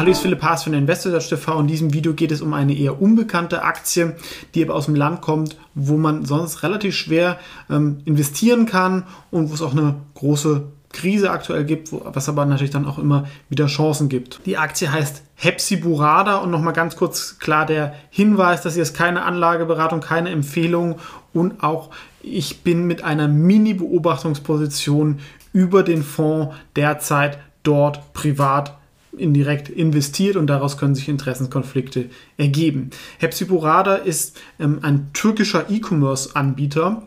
Hallo, ich bin Philipp Haas von Investors TV. In diesem Video geht es um eine eher unbekannte Aktie, die aber aus dem Land kommt, wo man sonst relativ schwer ähm, investieren kann und wo es auch eine große Krise aktuell gibt, wo, was aber natürlich dann auch immer wieder Chancen gibt. Die Aktie heißt Hepsiburada und nochmal ganz kurz klar der Hinweis, dass hier ist keine Anlageberatung, keine Empfehlung und auch ich bin mit einer Mini-Beobachtungsposition über den Fonds derzeit dort privat indirekt investiert und daraus können sich Interessenskonflikte ergeben. Hepsiburada ist ähm, ein türkischer E-Commerce-Anbieter.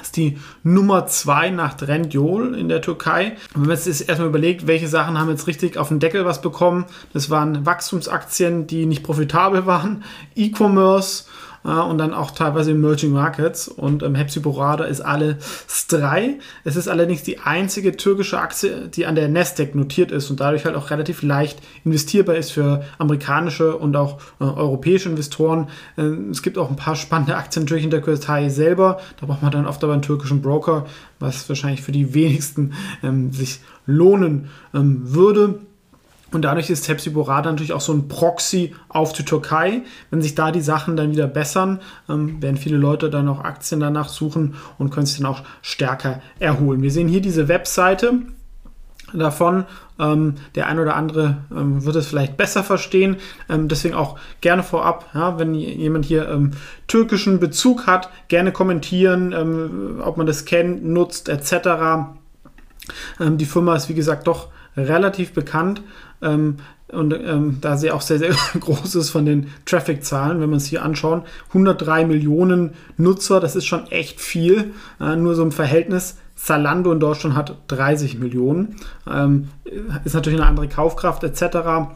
Ist die Nummer 2 nach Trendyol in der Türkei. Und wenn man jetzt erstmal überlegt, welche Sachen haben jetzt richtig auf den Deckel was bekommen, das waren Wachstumsaktien, die nicht profitabel waren, E-Commerce, und dann auch teilweise Emerging Markets. Und ähm, Hepsiburada ist alles drei. Es ist allerdings die einzige türkische Aktie, die an der Nasdaq notiert ist und dadurch halt auch relativ leicht investierbar ist für amerikanische und auch äh, europäische Investoren. Ähm, es gibt auch ein paar spannende Aktien natürlich in der Türkei selber. Da braucht man dann oft aber einen türkischen Broker, was wahrscheinlich für die wenigsten ähm, sich lohnen ähm, würde. Und dadurch ist Hepsiburada natürlich auch so ein Proxy auf die Türkei. Wenn sich da die Sachen dann wieder bessern, ähm, werden viele Leute dann auch Aktien danach suchen und können sich dann auch stärker erholen. Wir sehen hier diese Webseite davon. Ähm, der ein oder andere ähm, wird es vielleicht besser verstehen. Ähm, deswegen auch gerne vorab, ja, wenn jemand hier ähm, türkischen Bezug hat, gerne kommentieren, ähm, ob man das kennt, nutzt etc. Ähm, die Firma ist wie gesagt doch relativ bekannt. Ähm, und ähm, da sie auch sehr, sehr groß ist von den Traffic-Zahlen, wenn man es hier anschaut, 103 Millionen Nutzer, das ist schon echt viel. Äh, nur so im Verhältnis. Zalando in Deutschland hat 30 Millionen. Ähm, ist natürlich eine andere Kaufkraft etc.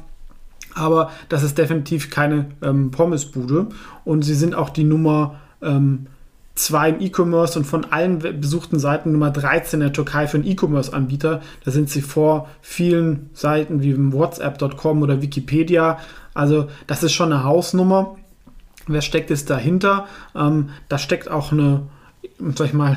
Aber das ist definitiv keine ähm, Pommesbude. Und sie sind auch die Nummer ähm, 2 im E-Commerce und von allen besuchten Seiten Nummer 13 in der Türkei für einen E-Commerce-Anbieter. Da sind sie vor vielen Seiten wie WhatsApp.com oder Wikipedia. Also das ist schon eine Hausnummer. Wer steckt jetzt dahinter? Ähm, da steckt auch eine sag ich mal,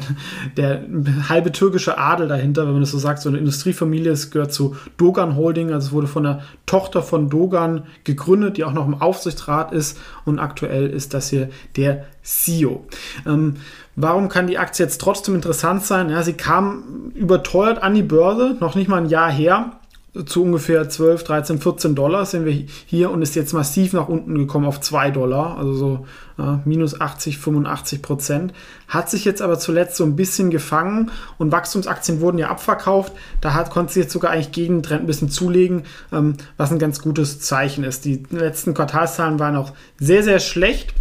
der halbe türkische Adel dahinter, wenn man das so sagt, so eine Industriefamilie, es gehört zu Dogan Holding, also es wurde von der Tochter von Dogan gegründet, die auch noch im Aufsichtsrat ist und aktuell ist das hier der CEO. Ähm, warum kann die Aktie jetzt trotzdem interessant sein? Ja, sie kam überteuert an die Börse, noch nicht mal ein Jahr her, zu ungefähr 12, 13, 14 Dollar sind wir hier und ist jetzt massiv nach unten gekommen auf 2 Dollar, also so äh, minus 80, 85 Prozent. Hat sich jetzt aber zuletzt so ein bisschen gefangen und Wachstumsaktien wurden ja abverkauft. Da hat, konnte sie jetzt sogar eigentlich gegen den Trend ein bisschen zulegen, ähm, was ein ganz gutes Zeichen ist. Die letzten Quartalszahlen waren auch sehr, sehr schlecht.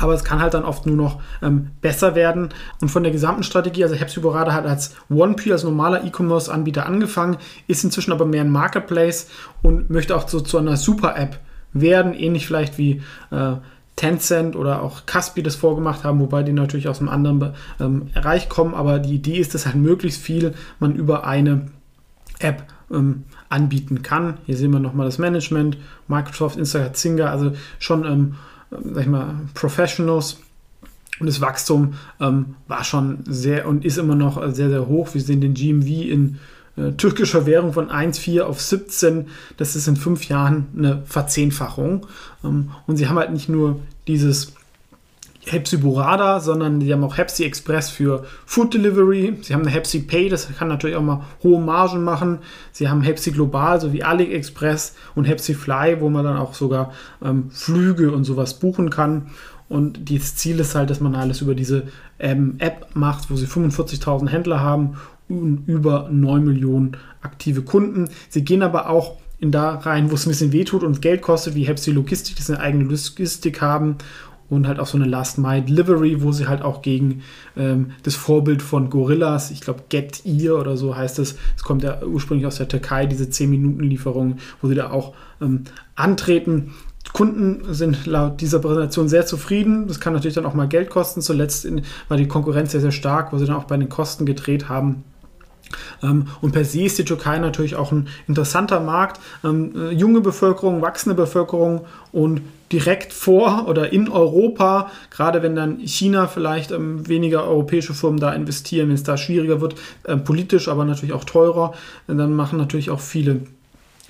Aber es kann halt dann oft nur noch ähm, besser werden. Und von der gesamten Strategie, also Hepsiburada hat als OnePeel, als normaler E-Commerce-Anbieter angefangen, ist inzwischen aber mehr ein Marketplace und möchte auch so zu einer Super-App werden, ähnlich vielleicht wie äh, Tencent oder auch Caspi das vorgemacht haben, wobei die natürlich aus einem anderen ähm, Bereich kommen. Aber die Idee ist, dass halt möglichst viel man über eine App ähm, anbieten kann. Hier sehen wir nochmal das Management, Microsoft, Instagram, Zynga, also schon ähm, sag ich mal, Professionals. Und das Wachstum ähm, war schon sehr und ist immer noch sehr, sehr hoch. Wir sehen den GMV in äh, türkischer Währung von 1,4 auf 17. Das ist in fünf Jahren eine Verzehnfachung. Ähm, und sie haben halt nicht nur dieses Hepsi Burada, sondern die haben auch Hepsi Express für Food Delivery. Sie haben eine Hepsi Pay, das kann natürlich auch mal hohe Margen machen. Sie haben Hepsi Global sowie AliExpress und Hepsi Fly, wo man dann auch sogar ähm, Flüge und sowas buchen kann. Und das Ziel ist halt, dass man alles über diese ähm, App macht, wo sie 45.000 Händler haben und über 9 Millionen aktive Kunden. Sie gehen aber auch in da rein, wo es ein bisschen wehtut und Geld kostet, wie Hepsi Logistik, die eine eigene Logistik haben und halt auch so eine Last Mile Delivery, wo sie halt auch gegen ähm, das Vorbild von Gorillas, ich glaube Get Ear oder so heißt es, es kommt ja ursprünglich aus der Türkei, diese 10-Minuten-Lieferung, wo sie da auch ähm, antreten. Kunden sind laut dieser Präsentation sehr zufrieden. Das kann natürlich dann auch mal Geld kosten. Zuletzt in, war die Konkurrenz sehr, sehr stark, wo sie dann auch bei den Kosten gedreht haben. Ähm, und per se ist die Türkei natürlich auch ein interessanter Markt. Ähm, äh, junge Bevölkerung, wachsende Bevölkerung und direkt vor oder in Europa, gerade wenn dann China vielleicht ähm, weniger europäische Firmen da investieren, wenn es da schwieriger wird, politisch, aber natürlich auch teurer, dann machen natürlich auch viele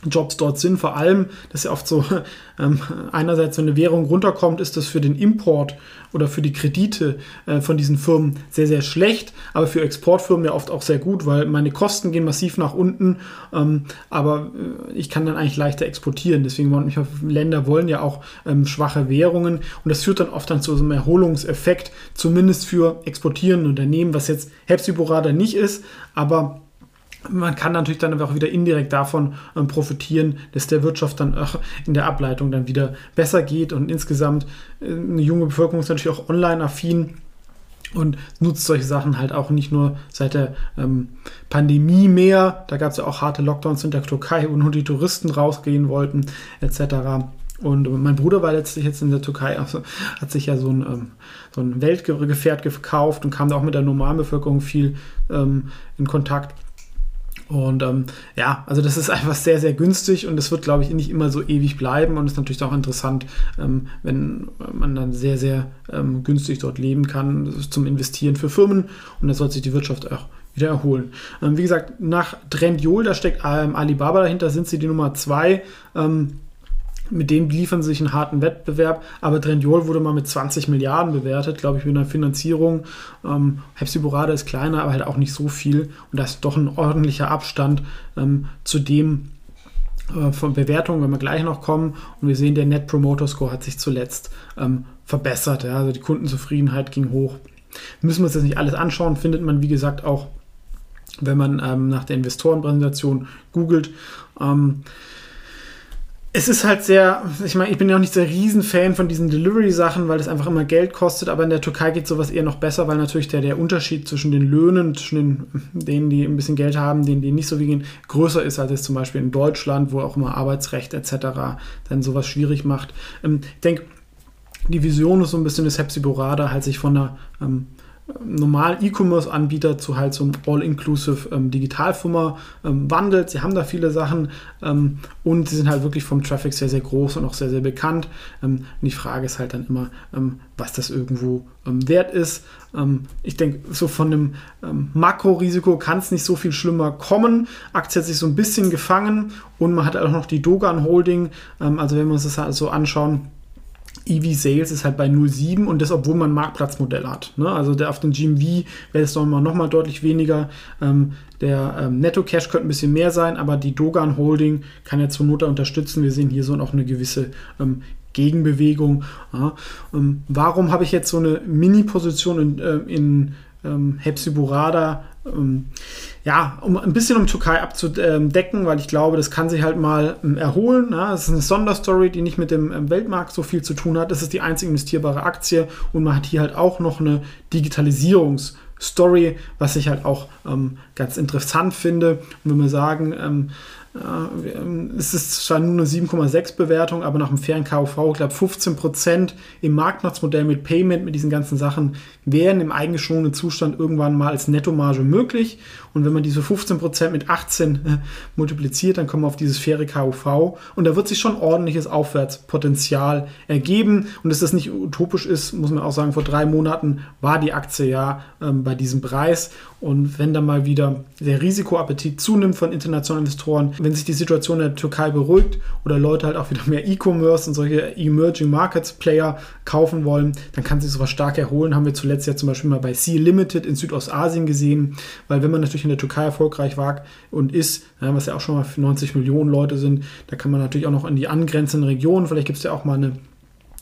Jobs dort sind. Vor allem, dass ja oft so ähm, einerseits, wenn eine Währung runterkommt, ist das für den Import oder für die Kredite äh, von diesen Firmen sehr, sehr schlecht, aber für Exportfirmen ja oft auch sehr gut, weil meine Kosten gehen massiv nach unten, ähm, aber äh, ich kann dann eigentlich leichter exportieren. Deswegen wollen Länder wollen ja auch ähm, schwache Währungen und das führt dann oft dann zu so einem Erholungseffekt, zumindest für exportierende Unternehmen, was jetzt Hepsiburada nicht ist, aber man kann natürlich dann auch wieder indirekt davon ähm, profitieren, dass der Wirtschaft dann auch in der Ableitung dann wieder besser geht und insgesamt äh, eine junge Bevölkerung ist natürlich auch online-affin und nutzt solche Sachen halt auch nicht nur seit der ähm, Pandemie mehr. Da gab es ja auch harte Lockdowns in der Türkei, wo nur die Touristen rausgehen wollten, etc. Und mein Bruder war letztlich jetzt in der Türkei, also hat sich ja so ein, ähm, so ein Weltgefährt gekauft und kam da auch mit der normalen Bevölkerung viel ähm, in Kontakt. Und ähm, ja, also das ist einfach sehr, sehr günstig und das wird, glaube ich, nicht immer so ewig bleiben und ist natürlich auch interessant, ähm, wenn man dann sehr, sehr ähm, günstig dort leben kann zum Investieren für Firmen und da sollte sich die Wirtschaft auch wieder erholen. Ähm, wie gesagt, nach Trendyol, da steckt ähm, Alibaba dahinter, sind sie die Nummer zwei. Ähm, mit dem liefern sie sich einen harten Wettbewerb. Aber Trendyol wurde mal mit 20 Milliarden bewertet, glaube ich, mit einer Finanzierung. Ähm, Hepsiburada ist kleiner, aber halt auch nicht so viel. Und da ist doch ein ordentlicher Abstand ähm, zu dem äh, von Bewertungen, wenn wir gleich noch kommen. Und wir sehen, der Net Promoter Score hat sich zuletzt ähm, verbessert. Ja? Also die Kundenzufriedenheit ging hoch. Müssen wir uns jetzt nicht alles anschauen, findet man, wie gesagt, auch, wenn man ähm, nach der Investorenpräsentation googelt. Ähm, es ist halt sehr, ich meine, ich bin ja auch nicht der Riesenfan von diesen Delivery-Sachen, weil das einfach immer Geld kostet, aber in der Türkei geht sowas eher noch besser, weil natürlich der, der Unterschied zwischen den Löhnen, zwischen den, denen, die ein bisschen Geld haben, denen, die nicht so wie gehen, größer ist als jetzt zum Beispiel in Deutschland, wo auch immer Arbeitsrecht etc. dann sowas schwierig macht. Ähm, ich denke, die Vision ist so ein bisschen, dass Hepsiburada halt sich von einer ähm, normalen E-Commerce-Anbieter zu halt so einem All-Inclusive ähm, Digitalfirma ähm, wandelt. Sie haben da viele Sachen ähm, und sie sind halt wirklich vom Traffic sehr, sehr groß und auch sehr, sehr bekannt. Ähm, und die Frage ist halt dann immer, ähm, was das irgendwo ähm, wert ist. ich denke, so von einem Makrorisiko kann es nicht so viel schlimmer kommen. Aktie hat sich so ein bisschen gefangen und man hat auch noch die Dogan Holding. also wenn wir uns das halt so anschauen, EV Sales ist halt bei 0,7 und das, obwohl man ein Marktplatzmodell hat. Ne? Also der auf den GMV wäre es nochmal noch mal deutlich weniger. Ähm, der ähm, Netto Cash könnte ein bisschen mehr sein, aber die Dogan Holding kann ja zur Not unterstützen. Wir sehen hier so auch eine gewisse ähm, Gegenbewegung. Ja? Ähm, warum habe ich jetzt so eine Mini-Position in, äh, in ähm, Hepsiburada? Ähm, ja, um ein bisschen um Türkei abzudecken, weil ich glaube, das kann sich halt mal ähm, erholen. Es ist eine Sonderstory, die nicht mit dem ähm, Weltmarkt so viel zu tun hat. Das ist die einzige investierbare Aktie und man hat hier halt auch noch eine Digitalisierungsstory, was ich halt auch ganz interessant finde. Und wenn wir sagen, es ist zwar nur eine 7,6 Bewertung, aber nach dem fairen KUV, ich glaube 15% im Marktplatzmodell mit Payment, mit diesen ganzen Sachen, wären im eingeschwungenen Zustand irgendwann mal als Nettomarge möglich. Und wenn man diese 15% mit 18 äh, multipliziert, dann kommen wir auf dieses faire KUV. Und da wird sich schon ordentliches Aufwärtspotenzial ergeben. Und dass das nicht utopisch ist, muss man auch sagen, vor drei Monaten war die Aktie ja ähm, bei diesem Preis. Und wenn dann mal wieder der Risikoappetit zunimmt von internationalen Investoren, wenn sich die Situation in der Türkei beruhigt oder Leute halt auch wieder mehr E-Commerce und solche Emerging Markets Player kaufen wollen, dann kann sich sowas stark erholen. Haben wir zuletzt ja zum Beispiel mal bei Sea Limited in Südostasien gesehen, weil wenn man natürlich in der Türkei erfolgreich war und ist, was ja auch schon mal für 90 Millionen Leute sind, da kann man natürlich auch noch in die angrenzenden Regionen, vielleicht gibt es ja auch mal eine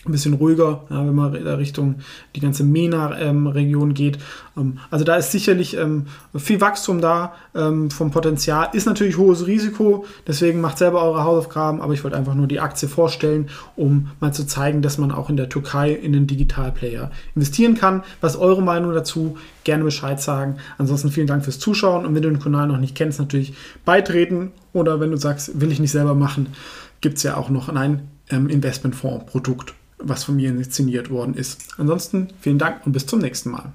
ein bisschen ruhiger, ja, wenn man da Richtung die ganze MENA-Region ähm, geht. Ähm, also da ist sicherlich ähm, viel Wachstum da ähm, vom Potenzial. Ist natürlich hohes Risiko, deswegen macht selber eure Hausaufgaben, aber ich wollte einfach nur die Aktie vorstellen, um mal zu zeigen, dass man auch in der Türkei in den Digitalplayer investieren kann. Was eure Meinung dazu? Gerne Bescheid sagen. Ansonsten vielen Dank fürs Zuschauen und wenn du den Kanal noch nicht kennst, natürlich beitreten oder wenn du sagst, will ich nicht selber machen, gibt es ja auch noch ein ähm, Investmentfonds-Produkt was von mir inszeniert worden ist. Ansonsten vielen Dank und bis zum nächsten Mal.